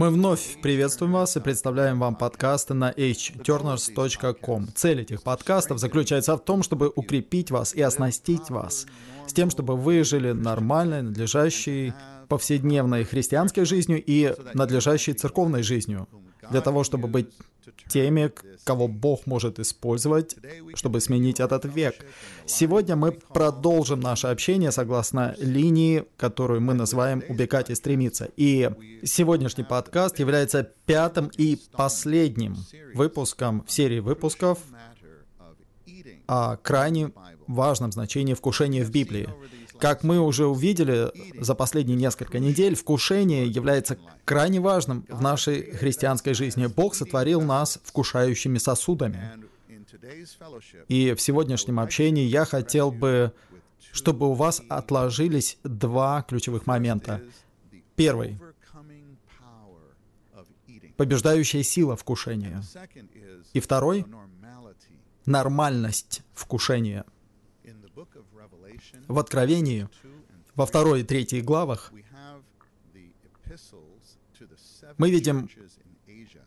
Мы вновь приветствуем вас и представляем вам подкасты на hturners.com. Цель этих подкастов заключается в том, чтобы укрепить вас и оснастить вас с тем, чтобы вы жили нормальной, надлежащей повседневной христианской жизнью и надлежащей церковной жизнью, для того, чтобы быть теми, кого Бог может использовать, чтобы сменить этот век. Сегодня мы продолжим наше общение согласно линии, которую мы называем «Убегать и стремиться». И сегодняшний подкаст является пятым и последним выпуском в серии выпусков о крайне важном значении вкушения в Библии. Как мы уже увидели за последние несколько недель, вкушение является крайне важным в нашей христианской жизни. Бог сотворил нас вкушающими сосудами. И в сегодняшнем общении я хотел бы, чтобы у вас отложились два ключевых момента. Первый — побеждающая сила вкушения. И второй — нормальность вкушения — в Откровении, во второй и третьей главах, мы видим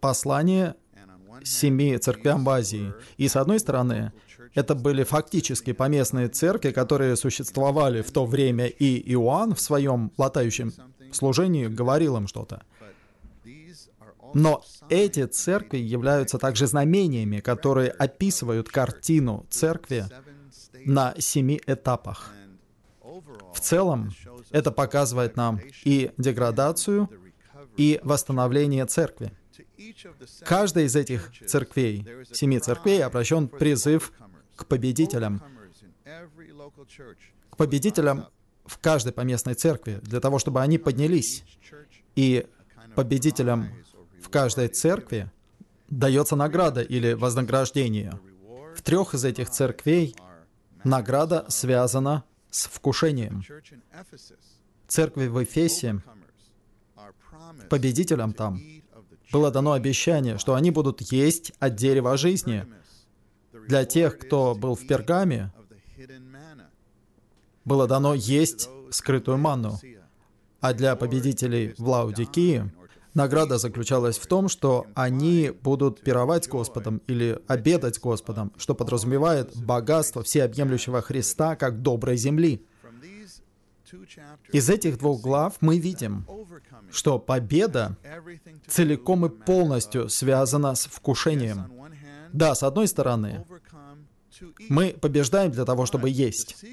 послание семи церквям в Азии. И с одной стороны, это были фактически поместные церкви, которые существовали в то время, и Иоанн в своем латающем служении говорил им что-то. Но эти церкви являются также знамениями, которые описывают картину церкви на семи этапах. В целом, это показывает нам и деградацию, и восстановление церкви. Каждая из этих церквей, семи церквей, обращен призыв к победителям. К победителям в каждой поместной церкви, для того, чтобы они поднялись. И победителям в каждой церкви дается награда или вознаграждение. В трех из этих церквей награда связана с вкушением. Церкви в Эфесе, победителям там, было дано обещание, что они будут есть от дерева жизни. Для тех, кто был в Пергаме, было дано есть скрытую манну. А для победителей в Лаудикии Награда заключалась в том, что они будут пировать Господом или обедать Господом, что подразумевает богатство всеобъемлющего Христа как доброй земли. Из этих двух глав мы видим, что победа целиком и полностью связана с вкушением. Да, с одной стороны, мы побеждаем для того, чтобы есть.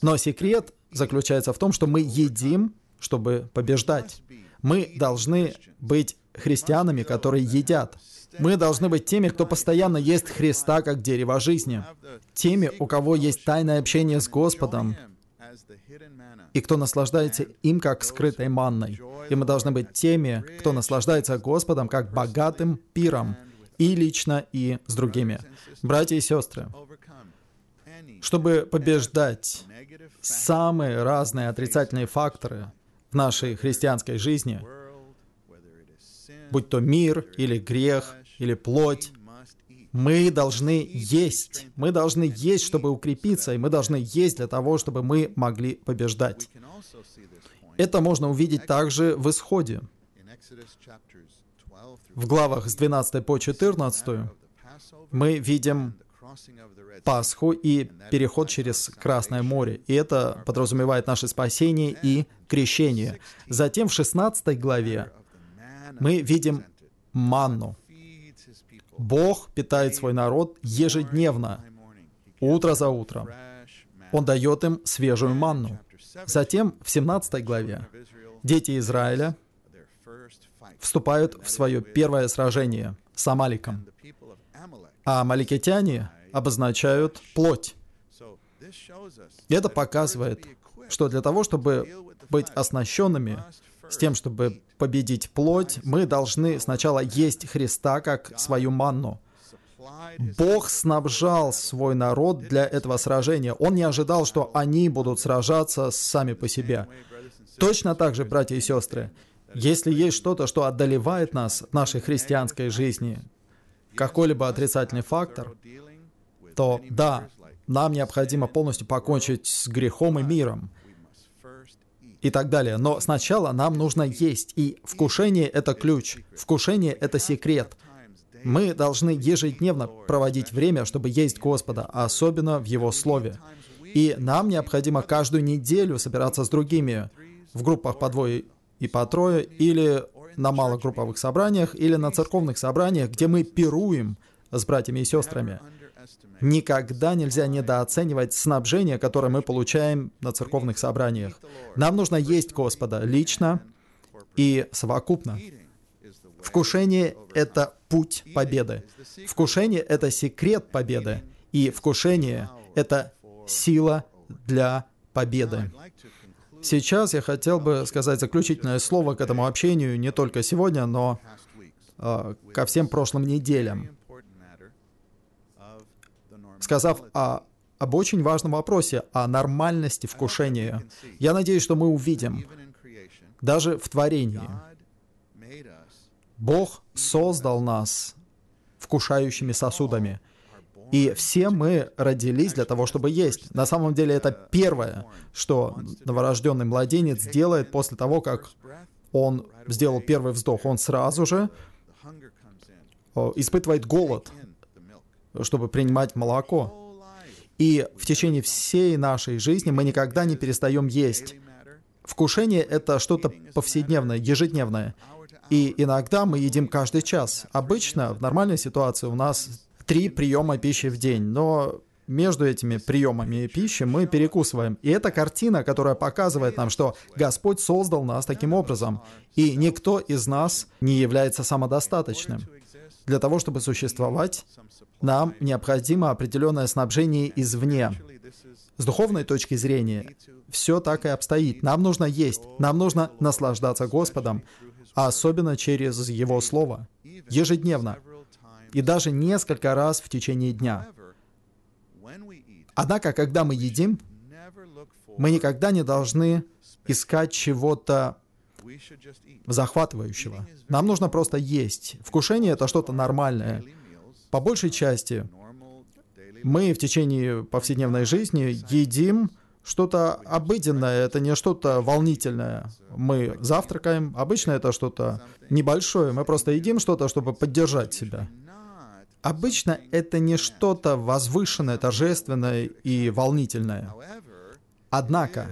Но секрет заключается в том, что мы едим, чтобы побеждать. Мы должны быть христианами, которые едят. Мы должны быть теми, кто постоянно ест Христа как дерево жизни. Теми, у кого есть тайное общение с Господом, и кто наслаждается им как скрытой манной. И мы должны быть теми, кто наслаждается Господом как богатым пиром, и лично, и с другими. Братья и сестры, чтобы побеждать самые разные отрицательные факторы, в нашей христианской жизни, будь то мир или грех или плоть, мы должны есть. Мы должны есть, чтобы укрепиться, и мы должны есть для того, чтобы мы могли побеждать. Это можно увидеть также в Исходе. В главах с 12 по 14 мы видим Пасху и переход через Красное море. И это подразумевает наше спасение и крещение. Затем в 16 главе мы видим манну. Бог питает свой народ ежедневно, утро за утром. Он дает им свежую манну. Затем в 17 главе дети Израиля вступают в свое первое сражение с Амаликом. А амаликитяне обозначают плоть. Это показывает, что для того, чтобы быть оснащенными с тем, чтобы победить плоть, мы должны сначала есть Христа как свою манну. Бог снабжал свой народ для этого сражения. Он не ожидал, что они будут сражаться сами по себе. Точно так же, братья и сестры, если есть что-то, что одолевает нас в нашей христианской жизни, какой-либо отрицательный фактор, то да, нам необходимо полностью покончить с грехом и миром и так далее. Но сначала нам нужно есть, и вкушение — это ключ, вкушение — это секрет. Мы должны ежедневно проводить время, чтобы есть Господа, особенно в Его Слове. И нам необходимо каждую неделю собираться с другими в группах по двое и по трое, или на малогрупповых собраниях, или на церковных собраниях, где мы пируем с братьями и сестрами. Никогда нельзя недооценивать снабжение, которое мы получаем на церковных собраниях. Нам нужно есть Господа лично и совокупно. Вкушение — это путь победы. Вкушение — это секрет победы. И вкушение — это сила для победы. Сейчас я хотел бы сказать заключительное слово к этому общению не только сегодня, но э, ко всем прошлым неделям сказав о, об очень важном вопросе, о нормальности вкушения. Я надеюсь, что мы увидим, даже в творении, Бог создал нас вкушающими сосудами. И все мы родились для того, чтобы есть. На самом деле это первое, что новорожденный младенец делает после того, как он сделал первый вздох. Он сразу же испытывает голод чтобы принимать молоко. И в течение всей нашей жизни мы никогда не перестаем есть. Вкушение — это что-то повседневное, ежедневное. И иногда мы едим каждый час. Обычно в нормальной ситуации у нас три приема пищи в день, но между этими приемами пищи мы перекусываем. И это картина, которая показывает нам, что Господь создал нас таким образом, и никто из нас не является самодостаточным. Для того, чтобы существовать, нам необходимо определенное снабжение извне. С духовной точки зрения, все так и обстоит. Нам нужно есть, нам нужно наслаждаться Господом, а особенно через Его Слово, ежедневно, и даже несколько раз в течение дня. Однако, когда мы едим, мы никогда не должны искать чего-то захватывающего. Нам нужно просто есть. Вкушение — это что-то нормальное. По большей части мы в течение повседневной жизни едим что-то обыденное, это не что-то волнительное. Мы завтракаем, обычно это что-то небольшое, мы просто едим что-то, чтобы поддержать себя. Обычно это не что-то возвышенное, торжественное и волнительное. Однако,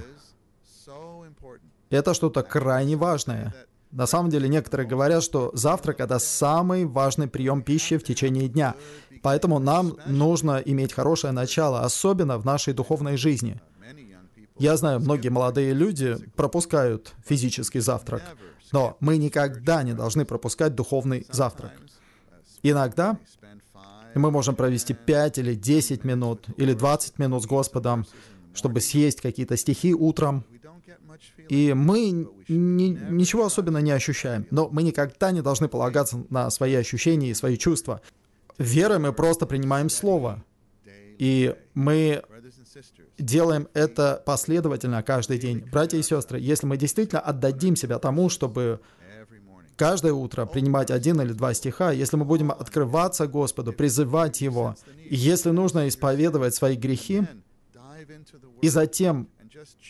это что-то крайне важное. На самом деле, некоторые говорят, что завтрак — это самый важный прием пищи в течение дня. Поэтому нам нужно иметь хорошее начало, особенно в нашей духовной жизни. Я знаю, многие молодые люди пропускают физический завтрак, но мы никогда не должны пропускать духовный завтрак. Иногда мы можем провести 5 или 10 минут, или 20 минут с Господом, чтобы съесть какие-то стихи утром, и мы ни, ничего особенно не ощущаем. Но мы никогда не должны полагаться на свои ощущения и свои чувства. Верой мы просто принимаем Слово. И мы делаем это последовательно каждый день. Братья и сестры, если мы действительно отдадим себя тому, чтобы каждое утро принимать один или два стиха, если мы будем открываться Господу, призывать Его, и если нужно исповедовать свои грехи, и затем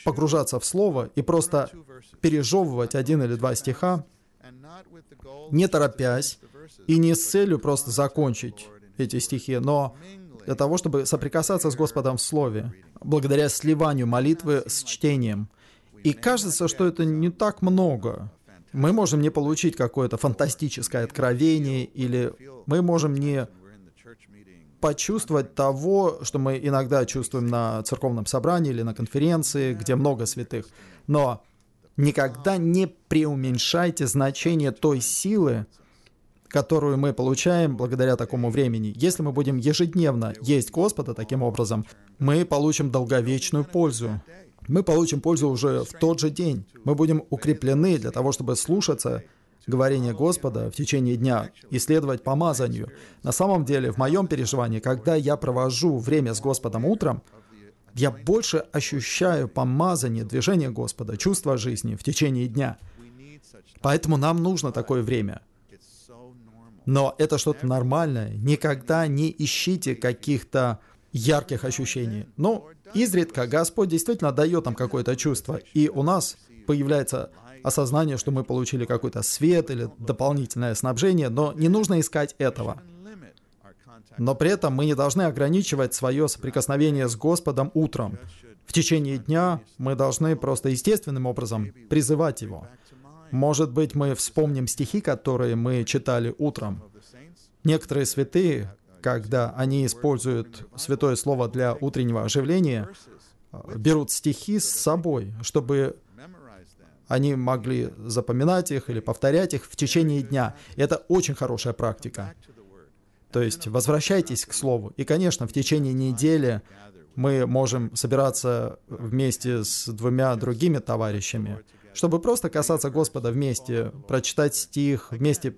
погружаться в Слово и просто пережевывать один или два стиха, не торопясь и не с целью просто закончить эти стихи, но для того, чтобы соприкасаться с Господом в Слове, благодаря сливанию молитвы с чтением. И кажется, что это не так много. Мы можем не получить какое-то фантастическое откровение, или мы можем не почувствовать того, что мы иногда чувствуем на церковном собрании или на конференции, где много святых. Но никогда не преуменьшайте значение той силы, которую мы получаем благодаря такому времени. Если мы будем ежедневно есть Господа таким образом, мы получим долговечную пользу. Мы получим пользу уже в тот же день. Мы будем укреплены для того, чтобы слушаться говорение Господа в течение дня и следовать помазанию. На самом деле, в моем переживании, когда я провожу время с Господом утром, я больше ощущаю помазание, движение Господа, чувство жизни в течение дня. Поэтому нам нужно такое время. Но это что-то нормальное. Никогда не ищите каких-то ярких ощущений. Но изредка Господь действительно дает нам какое-то чувство, и у нас появляется осознание, что мы получили какой-то свет или дополнительное снабжение, но не нужно искать этого. Но при этом мы не должны ограничивать свое соприкосновение с Господом утром. В течение дня мы должны просто естественным образом призывать Его. Может быть, мы вспомним стихи, которые мы читали утром. Некоторые святые, когда они используют святое слово для утреннего оживления, берут стихи с собой, чтобы они могли запоминать их или повторять их в течение дня. Это очень хорошая практика. То есть возвращайтесь к Слову. И, конечно, в течение недели мы можем собираться вместе с двумя другими товарищами, чтобы просто касаться Господа вместе, прочитать стих, вместе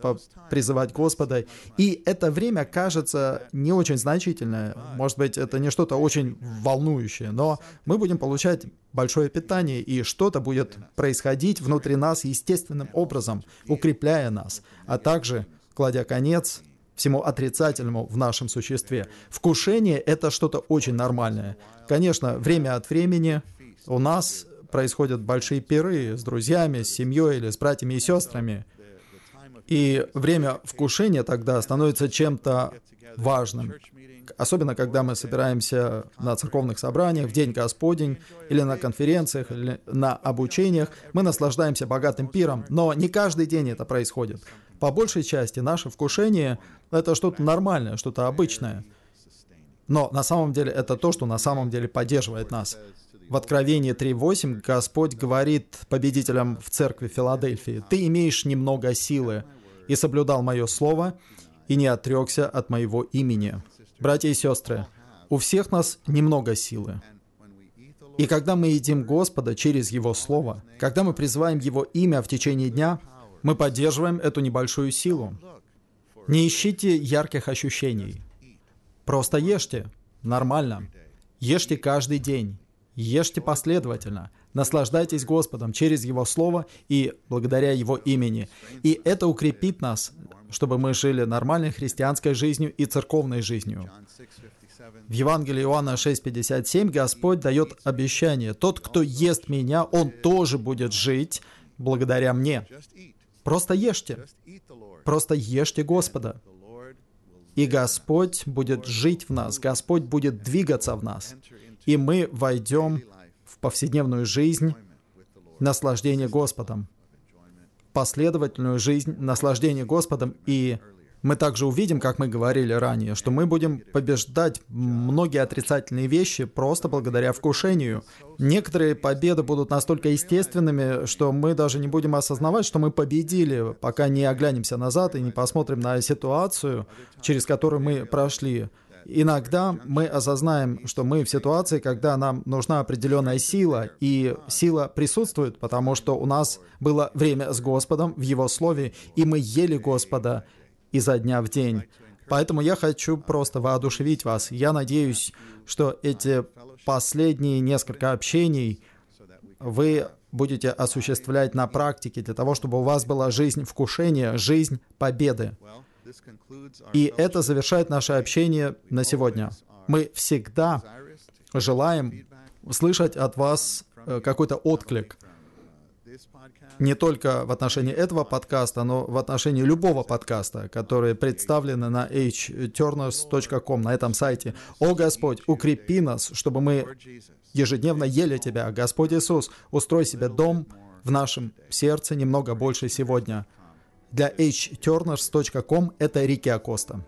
призывать Господа. И это время кажется не очень значительное, может быть, это не что-то очень волнующее, но мы будем получать большое питание, и что-то будет происходить внутри нас естественным образом, укрепляя нас, а также кладя конец всему отрицательному в нашем существе. Вкушение — это что-то очень нормальное. Конечно, время от времени у нас происходят большие пиры с друзьями, с семьей или с братьями и сестрами. И время вкушения тогда становится чем-то важным. Особенно, когда мы собираемся на церковных собраниях, в День Господень, или на конференциях, или на обучениях, мы наслаждаемся богатым пиром, но не каждый день это происходит. По большей части наше вкушение — это что-то нормальное, что-то обычное. Но на самом деле это то, что на самом деле поддерживает нас. В Откровении 3.8 Господь говорит победителям в церкви Филадельфии, «Ты имеешь немного силы, и соблюдал мое слово, и не отрекся от моего имени». Братья и сестры, у всех нас немного силы. И когда мы едим Господа через Его Слово, когда мы призываем Его имя в течение дня, мы поддерживаем эту небольшую силу. Не ищите ярких ощущений. Просто ешьте. Нормально. Ешьте каждый день. Ешьте последовательно, наслаждайтесь Господом через Его Слово и благодаря Его имени. И это укрепит нас, чтобы мы жили нормальной христианской жизнью и церковной жизнью. В Евангелии Иоанна 6.57 Господь дает обещание, «Тот, кто ест Меня, он тоже будет жить благодаря Мне». Просто ешьте. Просто ешьте Господа. И Господь будет жить в нас, Господь будет двигаться в нас. И мы войдем в повседневную жизнь наслаждения Господом, последовательную жизнь наслаждения Господом, и мы также увидим, как мы говорили ранее, что мы будем побеждать многие отрицательные вещи просто благодаря вкушению. Некоторые победы будут настолько естественными, что мы даже не будем осознавать, что мы победили, пока не оглянемся назад и не посмотрим на ситуацию, через которую мы прошли. Иногда мы осознаем, что мы в ситуации, когда нам нужна определенная сила, и сила присутствует, потому что у нас было время с Господом в Его Слове, и мы ели Господа изо дня в день. Поэтому я хочу просто воодушевить вас. Я надеюсь, что эти последние несколько общений вы будете осуществлять на практике для того, чтобы у вас была жизнь вкушения, жизнь победы. И это завершает наше общение на сегодня. Мы всегда желаем слышать от вас э, какой-то отклик. Не только в отношении этого подкаста, но в отношении любого подкаста, который представлены на hturners.com, на этом сайте. «О Господь, укрепи нас, чтобы мы ежедневно ели Тебя. Господь Иисус, устрой себе дом в нашем сердце немного больше сегодня». Для hturners.com это Рики Акоста.